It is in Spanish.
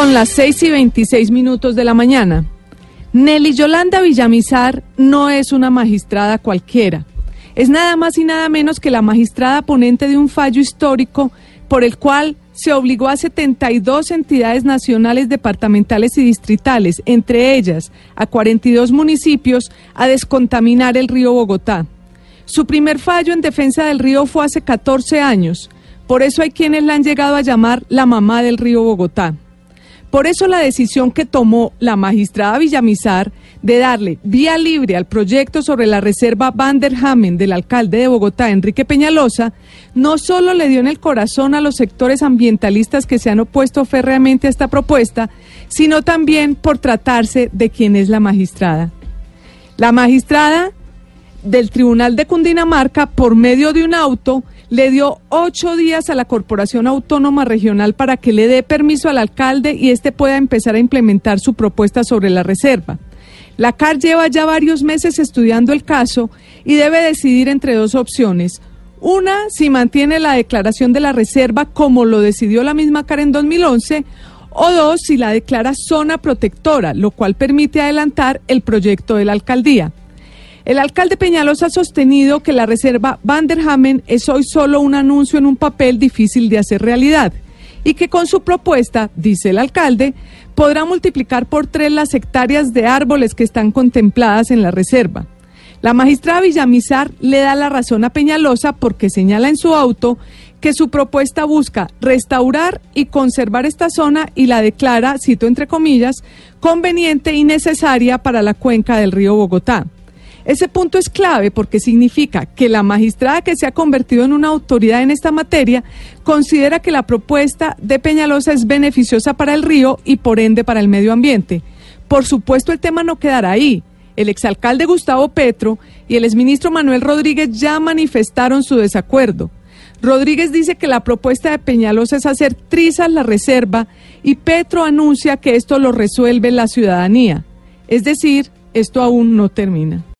Son las 6 y 26 minutos de la mañana. Nelly Yolanda Villamizar no es una magistrada cualquiera. Es nada más y nada menos que la magistrada ponente de un fallo histórico por el cual se obligó a 72 entidades nacionales, departamentales y distritales, entre ellas a 42 municipios, a descontaminar el río Bogotá. Su primer fallo en defensa del río fue hace 14 años. Por eso hay quienes la han llegado a llamar la mamá del río Bogotá. Por eso la decisión que tomó la magistrada Villamizar de darle vía libre al proyecto sobre la reserva Van der Hamen del alcalde de Bogotá, Enrique Peñalosa, no solo le dio en el corazón a los sectores ambientalistas que se han opuesto férreamente a esta propuesta, sino también por tratarse de quien es la magistrada. La magistrada del Tribunal de Cundinamarca, por medio de un auto, le dio ocho días a la Corporación Autónoma Regional para que le dé permiso al alcalde y éste pueda empezar a implementar su propuesta sobre la reserva. La CAR lleva ya varios meses estudiando el caso y debe decidir entre dos opciones. Una, si mantiene la declaración de la reserva como lo decidió la misma CAR en 2011, o dos, si la declara zona protectora, lo cual permite adelantar el proyecto de la alcaldía. El alcalde Peñalosa ha sostenido que la reserva Van der Hamen es hoy solo un anuncio en un papel difícil de hacer realidad y que con su propuesta, dice el alcalde, podrá multiplicar por tres las hectáreas de árboles que están contempladas en la reserva. La magistrada Villamizar le da la razón a Peñalosa porque señala en su auto que su propuesta busca restaurar y conservar esta zona y la declara, cito entre comillas, conveniente y necesaria para la cuenca del río Bogotá. Ese punto es clave porque significa que la magistrada que se ha convertido en una autoridad en esta materia considera que la propuesta de Peñalosa es beneficiosa para el río y por ende para el medio ambiente. Por supuesto, el tema no quedará ahí. El exalcalde Gustavo Petro y el exministro Manuel Rodríguez ya manifestaron su desacuerdo. Rodríguez dice que la propuesta de Peñalosa es hacer trizas la reserva y Petro anuncia que esto lo resuelve la ciudadanía. Es decir, esto aún no termina.